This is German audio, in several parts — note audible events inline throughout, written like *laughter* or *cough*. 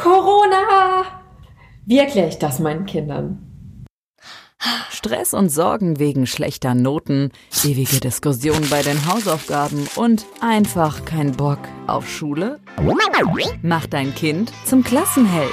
Corona! Wie erkläre ich das meinen Kindern? Stress und Sorgen wegen schlechter Noten, ewige Diskussionen bei den Hausaufgaben und einfach kein Bock auf Schule? Mach dein Kind zum Klassenheld.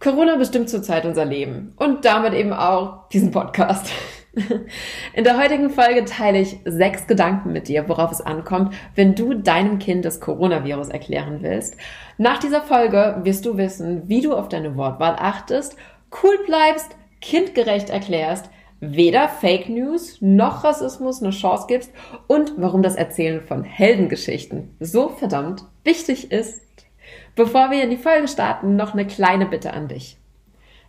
Corona bestimmt zurzeit unser Leben und damit eben auch diesen Podcast. *laughs* In der heutigen Folge teile ich sechs Gedanken mit dir, worauf es ankommt, wenn du deinem Kind das Coronavirus erklären willst. Nach dieser Folge wirst du wissen, wie du auf deine Wortwahl achtest, cool bleibst, kindgerecht erklärst, weder Fake News noch Rassismus eine Chance gibst und warum das Erzählen von Heldengeschichten so verdammt wichtig ist. Bevor wir in die Folge starten, noch eine kleine Bitte an dich.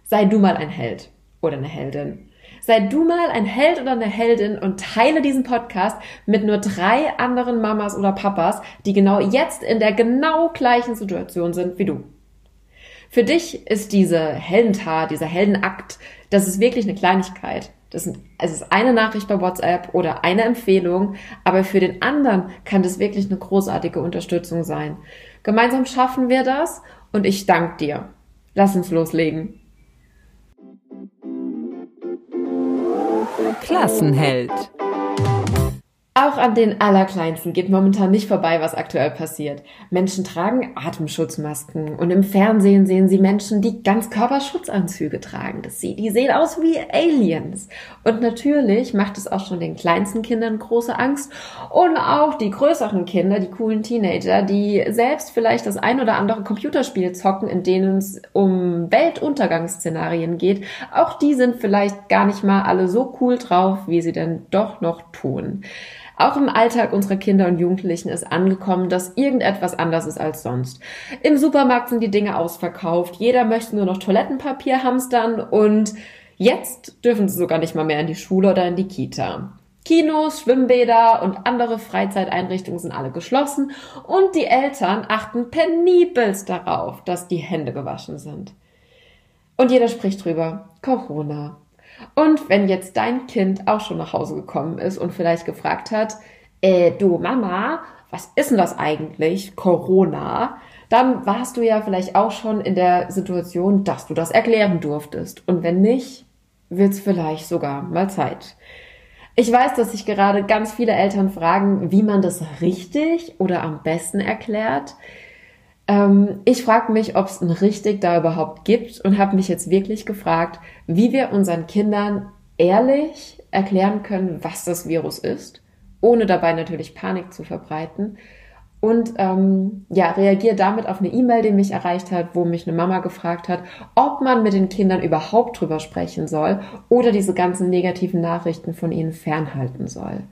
Sei du mal ein Held oder eine Heldin. Sei du mal ein Held oder eine Heldin und teile diesen Podcast mit nur drei anderen Mamas oder Papas, die genau jetzt in der genau gleichen Situation sind wie du. Für dich ist diese Heldentat, dieser Heldenakt, das ist wirklich eine Kleinigkeit. Das ist, es ist eine Nachricht bei WhatsApp oder eine Empfehlung, aber für den anderen kann das wirklich eine großartige Unterstützung sein. Gemeinsam schaffen wir das und ich danke dir. Lass uns loslegen. Klassenheld. Auch an den Allerkleinsten geht momentan nicht vorbei, was aktuell passiert. Menschen tragen Atemschutzmasken und im Fernsehen sehen sie Menschen, die Ganzkörperschutzanzüge tragen. Das sieht, die sehen aus wie Aliens. Und natürlich macht es auch schon den kleinsten Kindern große Angst und auch die größeren Kinder, die coolen Teenager, die selbst vielleicht das ein oder andere Computerspiel zocken, in denen es um Weltuntergangsszenarien geht. Auch die sind vielleicht gar nicht mal alle so cool drauf, wie sie denn doch noch tun. Auch im Alltag unserer Kinder und Jugendlichen ist angekommen, dass irgendetwas anders ist als sonst. Im Supermarkt sind die Dinge ausverkauft, jeder möchte nur noch Toilettenpapier hamstern und jetzt dürfen sie sogar nicht mal mehr in die Schule oder in die Kita. Kinos, Schwimmbäder und andere Freizeiteinrichtungen sind alle geschlossen und die Eltern achten penibelst darauf, dass die Hände gewaschen sind. Und jeder spricht drüber. Corona, und wenn jetzt dein Kind auch schon nach Hause gekommen ist und vielleicht gefragt hat, äh, du Mama, was ist denn das eigentlich, Corona? Dann warst du ja vielleicht auch schon in der Situation, dass du das erklären durftest. Und wenn nicht, wird's vielleicht sogar mal Zeit. Ich weiß, dass sich gerade ganz viele Eltern fragen, wie man das richtig oder am besten erklärt. Ähm, ich frage mich, ob es ein richtig da überhaupt gibt und habe mich jetzt wirklich gefragt, wie wir unseren Kindern ehrlich erklären können, was das Virus ist, ohne dabei natürlich Panik zu verbreiten. Und ähm, ja, reagiere damit auf eine E-Mail, die mich erreicht hat, wo mich eine Mama gefragt hat, ob man mit den Kindern überhaupt drüber sprechen soll oder diese ganzen negativen Nachrichten von ihnen fernhalten soll.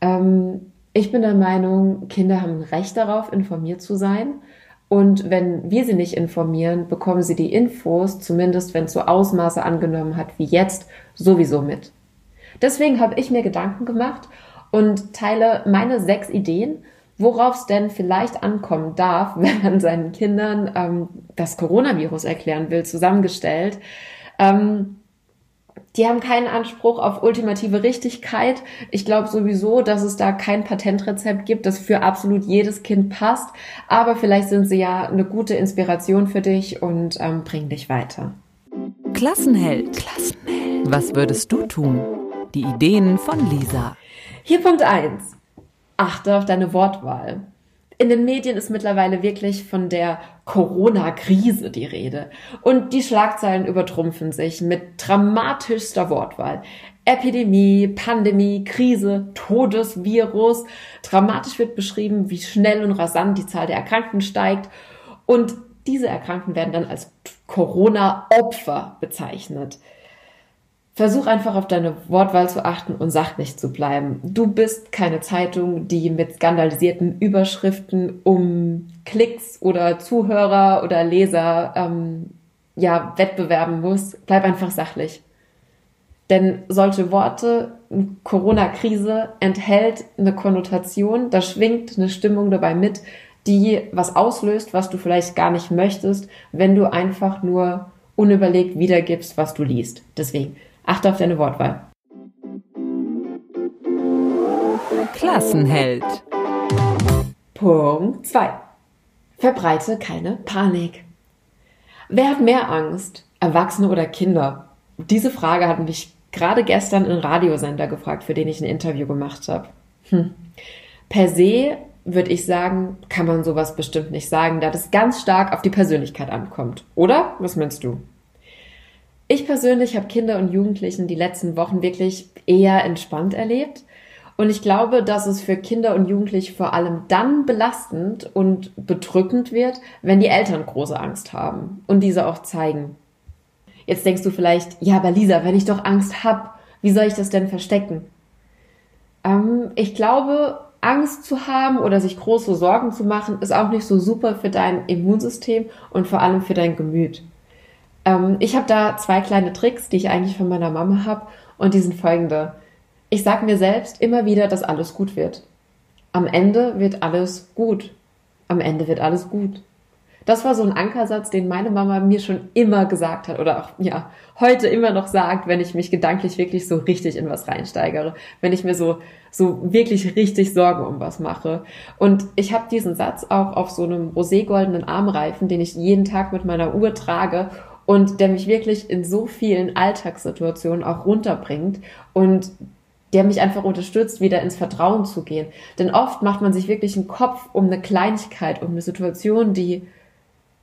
Ähm, ich bin der Meinung, Kinder haben ein Recht darauf, informiert zu sein. Und wenn wir sie nicht informieren, bekommen sie die Infos, zumindest wenn es so Ausmaße angenommen hat wie jetzt, sowieso mit. Deswegen habe ich mir Gedanken gemacht und teile meine sechs Ideen, worauf es denn vielleicht ankommen darf, *laughs* wenn man seinen Kindern ähm, das Coronavirus erklären will, zusammengestellt. Ähm, die haben keinen Anspruch auf ultimative Richtigkeit. Ich glaube sowieso, dass es da kein Patentrezept gibt, das für absolut jedes Kind passt. Aber vielleicht sind sie ja eine gute Inspiration für dich und ähm, bringen dich weiter. Klassenheld. Klassenheld. Was würdest du tun? Die Ideen von Lisa. Hier Punkt eins: Achte auf deine Wortwahl. In den Medien ist mittlerweile wirklich von der Corona-Krise die Rede. Und die Schlagzeilen übertrumpfen sich mit dramatischster Wortwahl. Epidemie, Pandemie, Krise, Todesvirus. Dramatisch wird beschrieben, wie schnell und rasant die Zahl der Erkrankten steigt. Und diese Erkrankten werden dann als Corona-Opfer bezeichnet. Versuch einfach auf deine Wortwahl zu achten und sachlich zu bleiben. Du bist keine Zeitung, die mit skandalisierten Überschriften um Klicks oder Zuhörer oder Leser ähm, ja, wettbewerben muss, bleib einfach sachlich. Denn solche Worte, Corona-Krise, enthält eine Konnotation, da schwingt eine Stimmung dabei mit, die was auslöst, was du vielleicht gar nicht möchtest, wenn du einfach nur unüberlegt wiedergibst, was du liest. Deswegen achte auf deine Wortwahl. Klassenheld. Punkt 2. Verbreite keine Panik. Wer hat mehr Angst? Erwachsene oder Kinder? Diese Frage hat mich gerade gestern ein Radiosender gefragt, für den ich ein Interview gemacht habe. Hm. Per se würde ich sagen, kann man sowas bestimmt nicht sagen, da das ganz stark auf die Persönlichkeit ankommt. Oder? Was meinst du? Ich persönlich habe Kinder und Jugendlichen die letzten Wochen wirklich eher entspannt erlebt. Und ich glaube, dass es für Kinder und Jugendliche vor allem dann belastend und bedrückend wird, wenn die Eltern große Angst haben und diese auch zeigen. Jetzt denkst du vielleicht, ja, aber Lisa, wenn ich doch Angst hab, wie soll ich das denn verstecken? Ähm, ich glaube, Angst zu haben oder sich große Sorgen zu machen, ist auch nicht so super für dein Immunsystem und vor allem für dein Gemüt. Ähm, ich habe da zwei kleine Tricks, die ich eigentlich von meiner Mama habe und die sind folgende. Ich sage mir selbst immer wieder, dass alles gut wird. Am Ende wird alles gut. Am Ende wird alles gut. Das war so ein Ankersatz, den meine Mama mir schon immer gesagt hat oder auch ja heute immer noch sagt, wenn ich mich gedanklich wirklich so richtig in was reinsteigere, wenn ich mir so so wirklich richtig Sorgen um was mache. Und ich habe diesen Satz auch auf so einem roségoldenen Armreifen, den ich jeden Tag mit meiner Uhr trage und der mich wirklich in so vielen Alltagssituationen auch runterbringt und der mich einfach unterstützt, wieder ins Vertrauen zu gehen. Denn oft macht man sich wirklich einen Kopf um eine Kleinigkeit, um eine Situation, die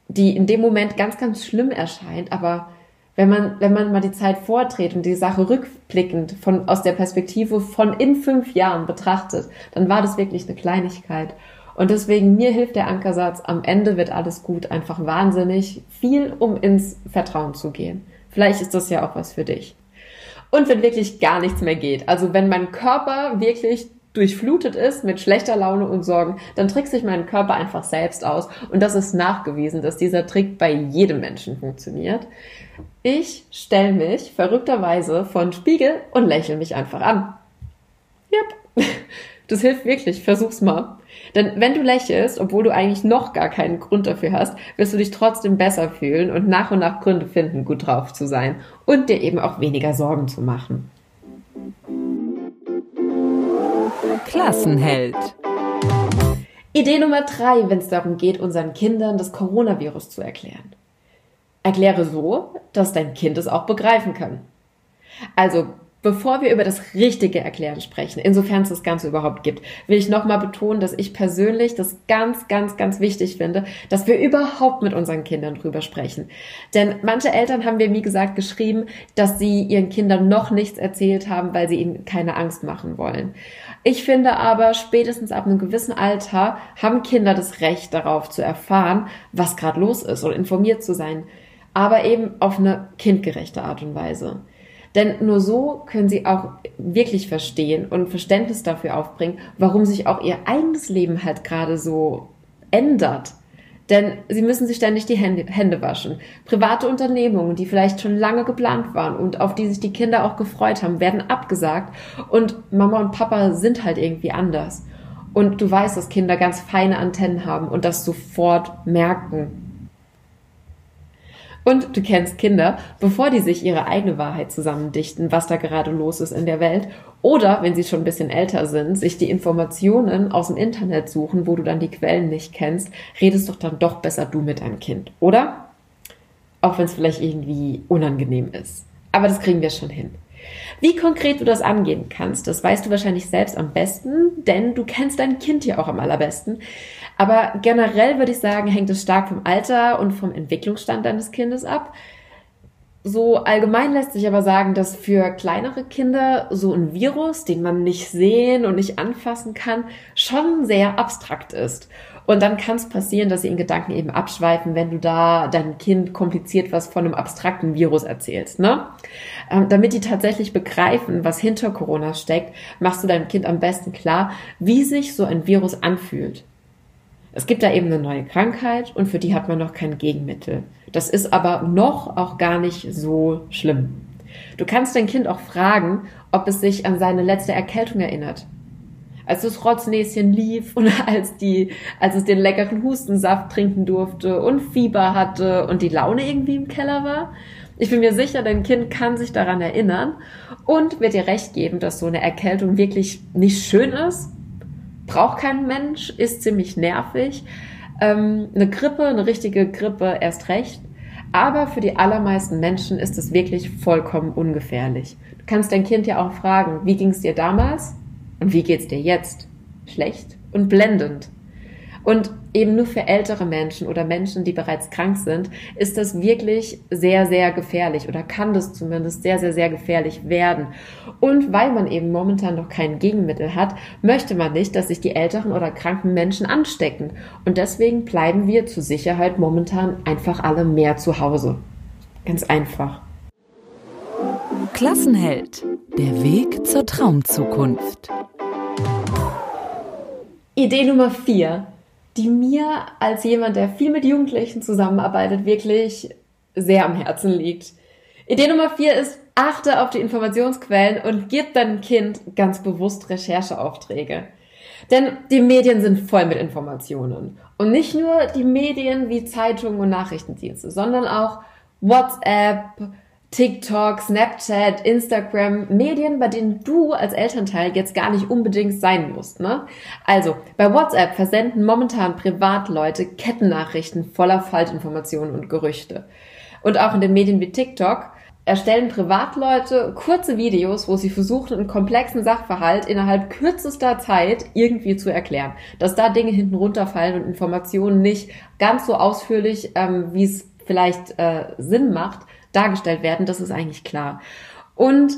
die in dem Moment ganz, ganz schlimm erscheint, aber wenn man, wenn man mal die Zeit vordreht und die Sache rückblickend von, aus der Perspektive von in fünf Jahren betrachtet, dann war das wirklich eine Kleinigkeit. Und deswegen, mir hilft der Ankersatz, am Ende wird alles gut, einfach wahnsinnig viel, um ins Vertrauen zu gehen. Vielleicht ist das ja auch was für dich. Und wenn wirklich gar nichts mehr geht, also wenn mein Körper wirklich durchflutet ist mit schlechter Laune und Sorgen, dann trickst sich mein Körper einfach selbst aus. Und das ist nachgewiesen, dass dieser Trick bei jedem Menschen funktioniert. Ich stelle mich verrückterweise vor den Spiegel und lächle mich einfach an. Yep. Das hilft wirklich. Versuch's mal. Denn wenn du lächelst, obwohl du eigentlich noch gar keinen Grund dafür hast, wirst du dich trotzdem besser fühlen und nach und nach Gründe finden, gut drauf zu sein und dir eben auch weniger Sorgen zu machen. Klassenheld. Idee Nummer drei, wenn es darum geht, unseren Kindern das Coronavirus zu erklären. Erkläre so, dass dein Kind es auch begreifen kann. Also Bevor wir über das richtige Erklären sprechen, insofern es das Ganze überhaupt gibt, will ich nochmal betonen, dass ich persönlich das ganz, ganz, ganz wichtig finde, dass wir überhaupt mit unseren Kindern drüber sprechen. Denn manche Eltern haben mir, wie gesagt, geschrieben, dass sie ihren Kindern noch nichts erzählt haben, weil sie ihnen keine Angst machen wollen. Ich finde aber, spätestens ab einem gewissen Alter haben Kinder das Recht darauf zu erfahren, was gerade los ist und informiert zu sein. Aber eben auf eine kindgerechte Art und Weise. Denn nur so können sie auch wirklich verstehen und Verständnis dafür aufbringen, warum sich auch ihr eigenes Leben halt gerade so ändert. Denn sie müssen sich ständig die Hände, Hände waschen. Private Unternehmungen, die vielleicht schon lange geplant waren und auf die sich die Kinder auch gefreut haben, werden abgesagt. Und Mama und Papa sind halt irgendwie anders. Und du weißt, dass Kinder ganz feine Antennen haben und das sofort merken. Und du kennst Kinder, bevor die sich ihre eigene Wahrheit zusammendichten, was da gerade los ist in der Welt. Oder, wenn sie schon ein bisschen älter sind, sich die Informationen aus dem Internet suchen, wo du dann die Quellen nicht kennst, redest doch dann doch besser du mit deinem Kind, oder? Auch wenn es vielleicht irgendwie unangenehm ist. Aber das kriegen wir schon hin. Wie konkret du das angehen kannst, das weißt du wahrscheinlich selbst am besten, denn du kennst dein Kind ja auch am allerbesten. Aber generell würde ich sagen, hängt es stark vom Alter und vom Entwicklungsstand deines Kindes ab. So allgemein lässt sich aber sagen, dass für kleinere Kinder so ein Virus, den man nicht sehen und nicht anfassen kann, schon sehr abstrakt ist. Und dann kann es passieren, dass sie in Gedanken eben abschweifen, wenn du da deinem Kind kompliziert was von einem abstrakten Virus erzählst. Ne? Ähm, damit die tatsächlich begreifen, was hinter Corona steckt, machst du deinem Kind am besten klar, wie sich so ein Virus anfühlt. Es gibt da eben eine neue Krankheit und für die hat man noch kein Gegenmittel. Das ist aber noch auch gar nicht so schlimm. Du kannst dein Kind auch fragen, ob es sich an seine letzte Erkältung erinnert. Als das Rotznäschen lief und *laughs* als die, als es den leckeren Hustensaft trinken durfte und Fieber hatte und die Laune irgendwie im Keller war. Ich bin mir sicher, dein Kind kann sich daran erinnern und wird dir recht geben, dass so eine Erkältung wirklich nicht schön ist, braucht kein Mensch, ist ziemlich nervig. Ähm, eine Grippe, eine richtige Grippe erst recht. Aber für die allermeisten Menschen ist es wirklich vollkommen ungefährlich. Du kannst dein Kind ja auch fragen, wie ging es dir damals und wie geht's dir jetzt? Schlecht und blendend. Und eben nur für ältere Menschen oder Menschen, die bereits krank sind, ist das wirklich sehr, sehr gefährlich oder kann das zumindest sehr, sehr, sehr gefährlich werden. Und weil man eben momentan noch kein Gegenmittel hat, möchte man nicht, dass sich die älteren oder kranken Menschen anstecken. Und deswegen bleiben wir zur Sicherheit momentan einfach alle mehr zu Hause. Ganz einfach. Klassenheld. Der Weg zur Traumzukunft. Idee Nummer vier die mir als jemand, der viel mit Jugendlichen zusammenarbeitet, wirklich sehr am Herzen liegt. Idee Nummer vier ist, achte auf die Informationsquellen und gib deinem Kind ganz bewusst Rechercheaufträge. Denn die Medien sind voll mit Informationen. Und nicht nur die Medien wie Zeitungen und Nachrichtendienste, sondern auch WhatsApp, TikTok, Snapchat, Instagram, Medien, bei denen du als Elternteil jetzt gar nicht unbedingt sein musst. Ne? Also, bei WhatsApp versenden momentan Privatleute Kettennachrichten voller Falschinformationen und Gerüchte. Und auch in den Medien wie TikTok erstellen Privatleute kurze Videos, wo sie versuchen, einen komplexen Sachverhalt innerhalb kürzester Zeit irgendwie zu erklären. Dass da Dinge hinten runterfallen und Informationen nicht ganz so ausführlich, ähm, wie es vielleicht äh, Sinn macht, dargestellt werden, das ist eigentlich klar. Und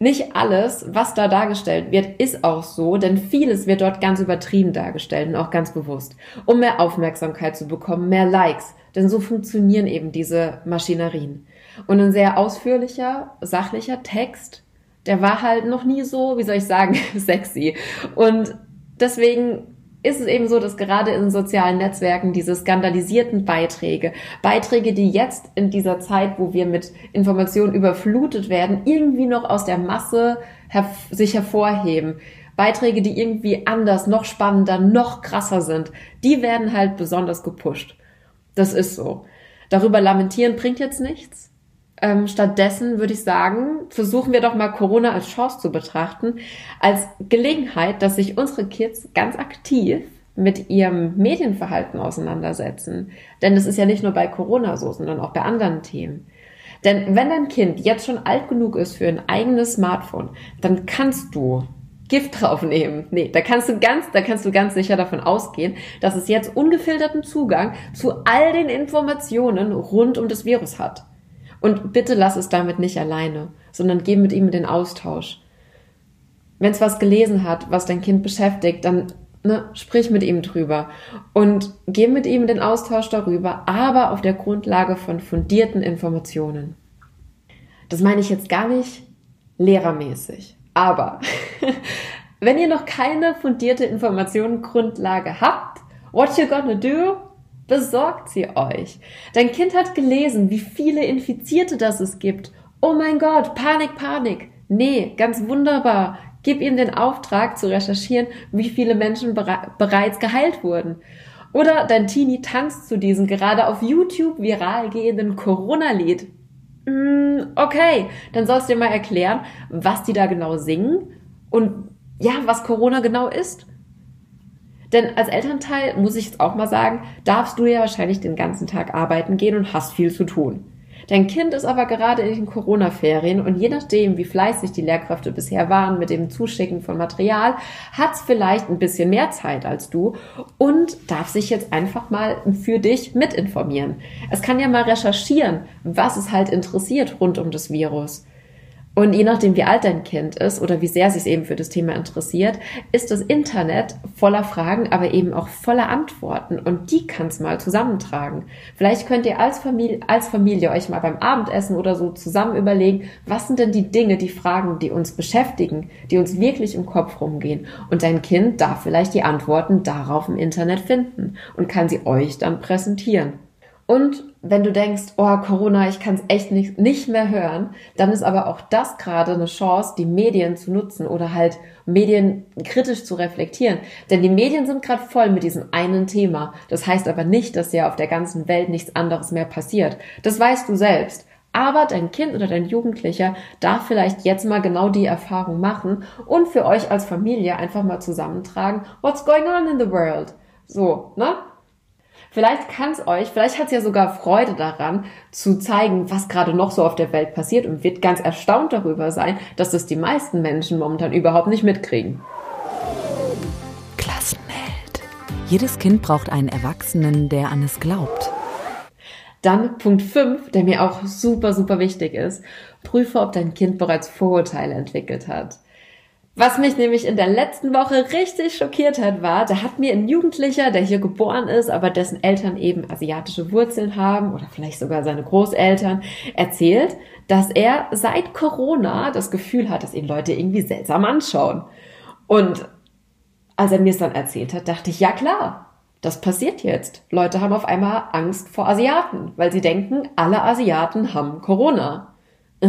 nicht alles, was da dargestellt wird, ist auch so, denn vieles wird dort ganz übertrieben dargestellt und auch ganz bewusst, um mehr Aufmerksamkeit zu bekommen, mehr Likes, denn so funktionieren eben diese Maschinerien. Und ein sehr ausführlicher, sachlicher Text, der war halt noch nie so, wie soll ich sagen, *laughs* sexy. Und deswegen ist es eben so, dass gerade in sozialen Netzwerken diese skandalisierten Beiträge, Beiträge, die jetzt in dieser Zeit, wo wir mit Informationen überflutet werden, irgendwie noch aus der Masse herv sich hervorheben. Beiträge, die irgendwie anders, noch spannender, noch krasser sind, die werden halt besonders gepusht. Das ist so. Darüber lamentieren bringt jetzt nichts. Ähm, stattdessen würde ich sagen, versuchen wir doch mal Corona als Chance zu betrachten, als Gelegenheit, dass sich unsere Kids ganz aktiv mit ihrem Medienverhalten auseinandersetzen. Denn das ist ja nicht nur bei Corona so, sondern auch bei anderen Themen. Denn wenn dein Kind jetzt schon alt genug ist für ein eigenes Smartphone, dann kannst du Gift *laughs* draufnehmen. Nee, da kannst du ganz, da kannst du ganz sicher davon ausgehen, dass es jetzt ungefilterten Zugang zu all den Informationen rund um das Virus hat. Und bitte lass es damit nicht alleine, sondern geh mit ihm in den Austausch. Wenn es was gelesen hat, was dein Kind beschäftigt, dann ne, sprich mit ihm drüber und geh mit ihm in den Austausch darüber, aber auf der Grundlage von fundierten Informationen. Das meine ich jetzt gar nicht lehrermäßig, aber *laughs* wenn ihr noch keine fundierte Informationengrundlage habt, what you gonna do? Besorgt sie euch. Dein Kind hat gelesen, wie viele Infizierte das es gibt. Oh mein Gott, Panik, Panik. Nee, ganz wunderbar. Gib ihm den Auftrag zu recherchieren, wie viele Menschen bere bereits geheilt wurden. Oder dein Teenie tanzt zu diesem gerade auf YouTube viral gehenden Corona-Lied. Mm, okay, dann sollst du dir mal erklären, was die da genau singen und ja, was Corona genau ist. Denn als Elternteil, muss ich jetzt auch mal sagen, darfst du ja wahrscheinlich den ganzen Tag arbeiten gehen und hast viel zu tun. Dein Kind ist aber gerade in den Corona-Ferien und je nachdem, wie fleißig die Lehrkräfte bisher waren mit dem Zuschicken von Material, hat es vielleicht ein bisschen mehr Zeit als du und darf sich jetzt einfach mal für dich mitinformieren. Es kann ja mal recherchieren, was es halt interessiert rund um das Virus. Und je nachdem, wie alt dein Kind ist oder wie sehr sich eben für das Thema interessiert, ist das Internet voller Fragen, aber eben auch voller Antworten. Und die kann es mal zusammentragen. Vielleicht könnt ihr als Familie, als Familie euch mal beim Abendessen oder so zusammen überlegen, was sind denn die Dinge, die Fragen, die uns beschäftigen, die uns wirklich im Kopf rumgehen. Und dein Kind darf vielleicht die Antworten darauf im Internet finden und kann sie euch dann präsentieren. Und wenn du denkst, oh Corona, ich kann es echt nicht, nicht mehr hören, dann ist aber auch das gerade eine Chance, die Medien zu nutzen oder halt Medien kritisch zu reflektieren. Denn die Medien sind gerade voll mit diesem einen Thema. Das heißt aber nicht, dass ja auf der ganzen Welt nichts anderes mehr passiert. Das weißt du selbst. Aber dein Kind oder dein Jugendlicher darf vielleicht jetzt mal genau die Erfahrung machen und für euch als Familie einfach mal zusammentragen, what's going on in the world? So, ne? Vielleicht kann es euch, vielleicht hat es ja sogar Freude daran, zu zeigen, was gerade noch so auf der Welt passiert und wird ganz erstaunt darüber sein, dass das die meisten Menschen momentan überhaupt nicht mitkriegen. Klassenheld. Jedes Kind braucht einen Erwachsenen, der an es glaubt. Dann Punkt 5, der mir auch super, super wichtig ist. Prüfe, ob dein Kind bereits Vorurteile entwickelt hat. Was mich nämlich in der letzten Woche richtig schockiert hat, war, da hat mir ein Jugendlicher, der hier geboren ist, aber dessen Eltern eben asiatische Wurzeln haben oder vielleicht sogar seine Großeltern, erzählt, dass er seit Corona das Gefühl hat, dass ihn Leute irgendwie seltsam anschauen. Und als er mir es dann erzählt hat, dachte ich, ja klar, das passiert jetzt. Leute haben auf einmal Angst vor Asiaten, weil sie denken, alle Asiaten haben Corona. *laughs*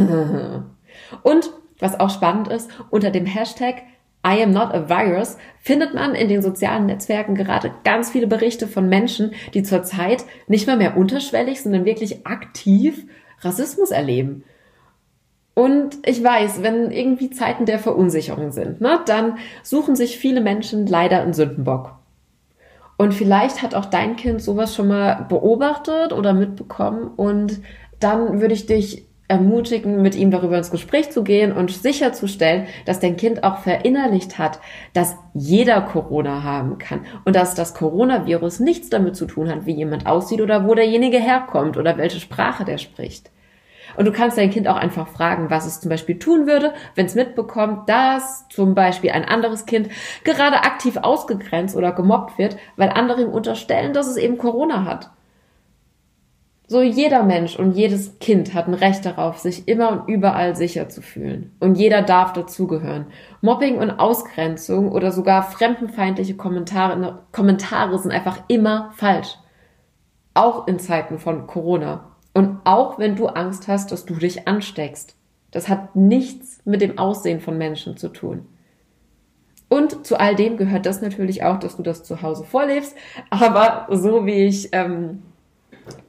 Und was auch spannend ist, unter dem Hashtag I am not a virus findet man in den sozialen Netzwerken gerade ganz viele Berichte von Menschen, die zurzeit nicht mal mehr unterschwellig, sondern wirklich aktiv Rassismus erleben. Und ich weiß, wenn irgendwie Zeiten der Verunsicherung sind, ne, dann suchen sich viele Menschen leider einen Sündenbock. Und vielleicht hat auch dein Kind sowas schon mal beobachtet oder mitbekommen und dann würde ich dich ermutigen, mit ihm darüber ins Gespräch zu gehen und sicherzustellen, dass dein Kind auch verinnerlicht hat, dass jeder Corona haben kann und dass das Coronavirus nichts damit zu tun hat, wie jemand aussieht oder wo derjenige herkommt oder welche Sprache der spricht. Und du kannst dein Kind auch einfach fragen, was es zum Beispiel tun würde, wenn es mitbekommt, dass zum Beispiel ein anderes Kind gerade aktiv ausgegrenzt oder gemobbt wird, weil andere ihm unterstellen, dass es eben Corona hat. So jeder Mensch und jedes Kind hat ein Recht darauf, sich immer und überall sicher zu fühlen. Und jeder darf dazugehören. Mobbing und Ausgrenzung oder sogar fremdenfeindliche Kommentare, Kommentare sind einfach immer falsch. Auch in Zeiten von Corona. Und auch wenn du Angst hast, dass du dich ansteckst. Das hat nichts mit dem Aussehen von Menschen zu tun. Und zu all dem gehört das natürlich auch, dass du das zu Hause vorlebst. Aber so wie ich ähm,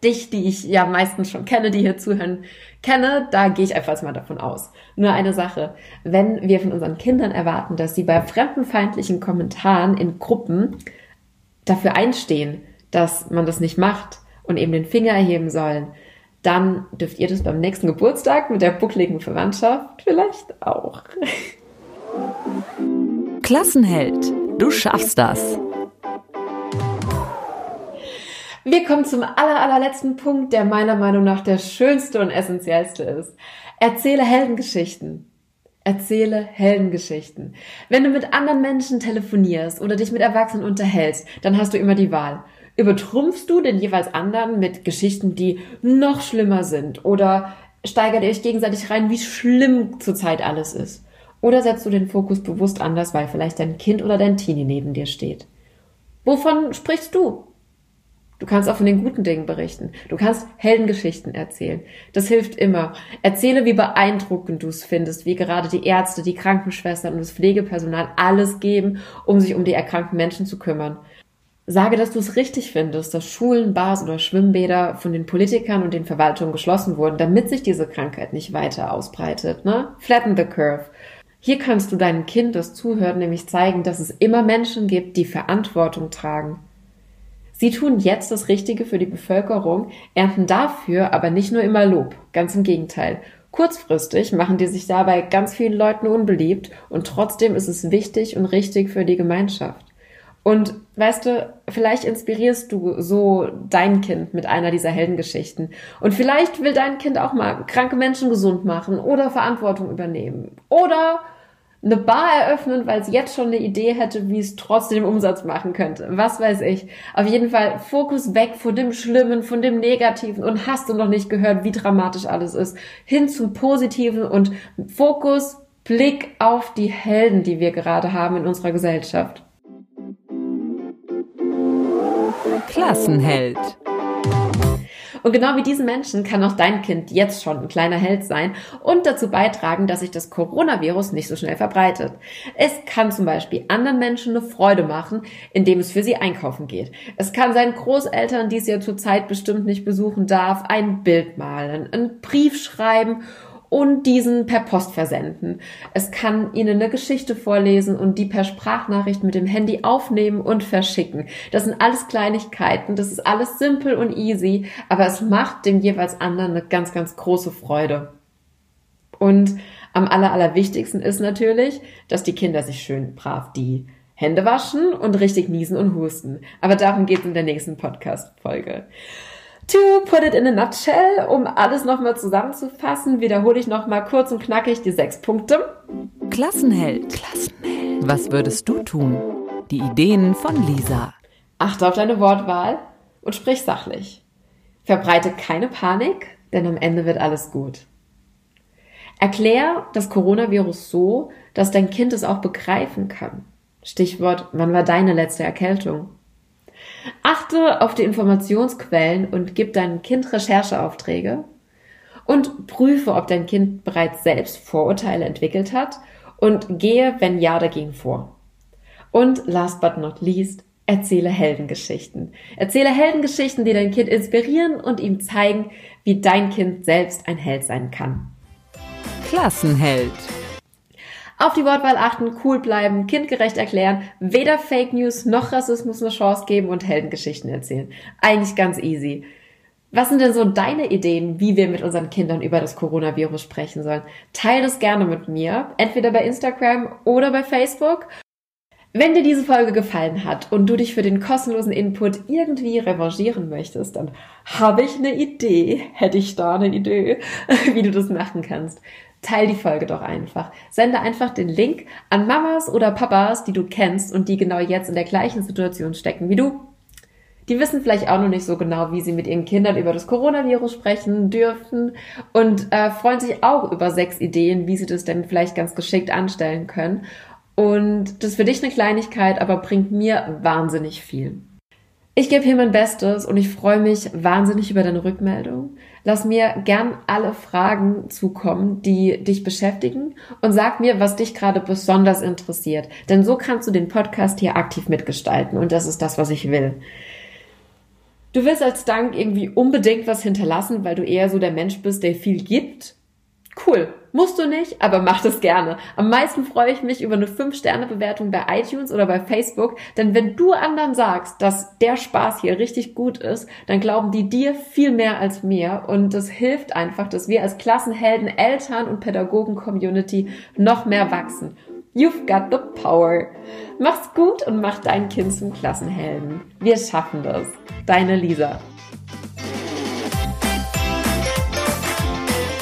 dich, die ich ja meistens schon kenne, die hier zuhören, kenne, da gehe ich einfach mal davon aus. Nur eine Sache. Wenn wir von unseren Kindern erwarten, dass sie bei fremdenfeindlichen Kommentaren in Gruppen dafür einstehen, dass man das nicht macht und eben den Finger erheben sollen, dann dürft ihr das beim nächsten Geburtstag mit der buckligen Verwandtschaft vielleicht auch. Klassenheld, du schaffst das. Wir kommen zum aller, allerletzten Punkt, der meiner Meinung nach der schönste und essentiellste ist. Erzähle Heldengeschichten. Erzähle Heldengeschichten. Wenn du mit anderen Menschen telefonierst oder dich mit Erwachsenen unterhältst, dann hast du immer die Wahl. Übertrumpfst du den jeweils anderen mit Geschichten, die noch schlimmer sind oder steigert ihr euch gegenseitig rein, wie schlimm zurzeit alles ist? Oder setzt du den Fokus bewusst anders, weil vielleicht dein Kind oder dein Teenie neben dir steht? Wovon sprichst du? Du kannst auch von den guten Dingen berichten. Du kannst Heldengeschichten erzählen. Das hilft immer. Erzähle, wie beeindruckend du es findest, wie gerade die Ärzte, die Krankenschwestern und das Pflegepersonal alles geben, um sich um die erkrankten Menschen zu kümmern. Sage, dass du es richtig findest, dass Schulen, Bars oder Schwimmbäder von den Politikern und den Verwaltungen geschlossen wurden, damit sich diese Krankheit nicht weiter ausbreitet. Ne? Flatten the curve. Hier kannst du deinem Kind, das zuhört, nämlich zeigen, dass es immer Menschen gibt, die Verantwortung tragen. Sie tun jetzt das Richtige für die Bevölkerung, ernten dafür aber nicht nur immer Lob, ganz im Gegenteil. Kurzfristig machen die sich dabei ganz vielen Leuten unbeliebt und trotzdem ist es wichtig und richtig für die Gemeinschaft. Und weißt du, vielleicht inspirierst du so dein Kind mit einer dieser Heldengeschichten. Und vielleicht will dein Kind auch mal kranke Menschen gesund machen oder Verantwortung übernehmen. Oder eine Bar eröffnen, weil es jetzt schon eine Idee hätte, wie es trotzdem Umsatz machen könnte. Was weiß ich. Auf jeden Fall Fokus weg von dem Schlimmen, von dem Negativen und hast du noch nicht gehört, wie dramatisch alles ist. Hin zum Positiven und Fokus, Blick auf die Helden, die wir gerade haben in unserer Gesellschaft. Klassenheld. Und genau wie diesen Menschen kann auch dein Kind jetzt schon ein kleiner Held sein und dazu beitragen, dass sich das Coronavirus nicht so schnell verbreitet. Es kann zum Beispiel anderen Menschen eine Freude machen, indem es für sie einkaufen geht. Es kann seinen Großeltern, die es ja zurzeit bestimmt nicht besuchen darf, ein Bild malen, einen Brief schreiben und diesen per Post versenden. Es kann Ihnen eine Geschichte vorlesen und die per Sprachnachricht mit dem Handy aufnehmen und verschicken. Das sind alles Kleinigkeiten, das ist alles simpel und easy, aber es macht dem jeweils anderen eine ganz, ganz große Freude. Und am aller, allerwichtigsten ist natürlich, dass die Kinder sich schön brav die Hände waschen und richtig niesen und husten. Aber darum geht es in der nächsten Podcast-Folge. To put it in a nutshell, um alles nochmal zusammenzufassen, wiederhole ich nochmal kurz und knackig die sechs Punkte. Klassenheld. Klassenheld. Was würdest du tun? Die Ideen von Lisa. Achte auf deine Wortwahl und sprich sachlich. Verbreite keine Panik, denn am Ende wird alles gut. Erklär das Coronavirus so, dass dein Kind es auch begreifen kann. Stichwort, wann war deine letzte Erkältung? Achte auf die Informationsquellen und gib deinem Kind Rechercheaufträge und prüfe, ob dein Kind bereits selbst Vorurteile entwickelt hat und gehe, wenn ja, dagegen vor. Und last but not least, erzähle Heldengeschichten. Erzähle Heldengeschichten, die dein Kind inspirieren und ihm zeigen, wie dein Kind selbst ein Held sein kann. Klassenheld. Auf die Wortwahl achten, cool bleiben, kindgerecht erklären, weder Fake News noch Rassismus eine Chance geben und Heldengeschichten erzählen. Eigentlich ganz easy. Was sind denn so deine Ideen, wie wir mit unseren Kindern über das Coronavirus sprechen sollen? Teil das gerne mit mir, entweder bei Instagram oder bei Facebook. Wenn dir diese Folge gefallen hat und du dich für den kostenlosen Input irgendwie revanchieren möchtest, dann habe ich eine Idee, hätte ich da eine Idee, *laughs* wie du das machen kannst teil die Folge doch einfach. Sende einfach den Link an Mamas oder Papas, die du kennst und die genau jetzt in der gleichen Situation stecken wie du. Die wissen vielleicht auch noch nicht so genau, wie sie mit ihren Kindern über das Coronavirus sprechen dürfen und äh, freuen sich auch über sechs Ideen, wie sie das denn vielleicht ganz geschickt anstellen können. Und das ist für dich eine Kleinigkeit, aber bringt mir wahnsinnig viel. Ich gebe hier mein Bestes und ich freue mich wahnsinnig über deine Rückmeldung. Lass mir gern alle Fragen zukommen, die dich beschäftigen und sag mir, was dich gerade besonders interessiert. Denn so kannst du den Podcast hier aktiv mitgestalten und das ist das, was ich will. Du willst als Dank irgendwie unbedingt was hinterlassen, weil du eher so der Mensch bist, der viel gibt Cool. Musst du nicht, aber mach das gerne. Am meisten freue ich mich über eine 5-Sterne-Bewertung bei iTunes oder bei Facebook, denn wenn du anderen sagst, dass der Spaß hier richtig gut ist, dann glauben die dir viel mehr als mir und das hilft einfach, dass wir als Klassenhelden, Eltern und Pädagogen-Community noch mehr wachsen. You've got the power. Mach's gut und mach dein Kind zum Klassenhelden. Wir schaffen das. Deine Lisa.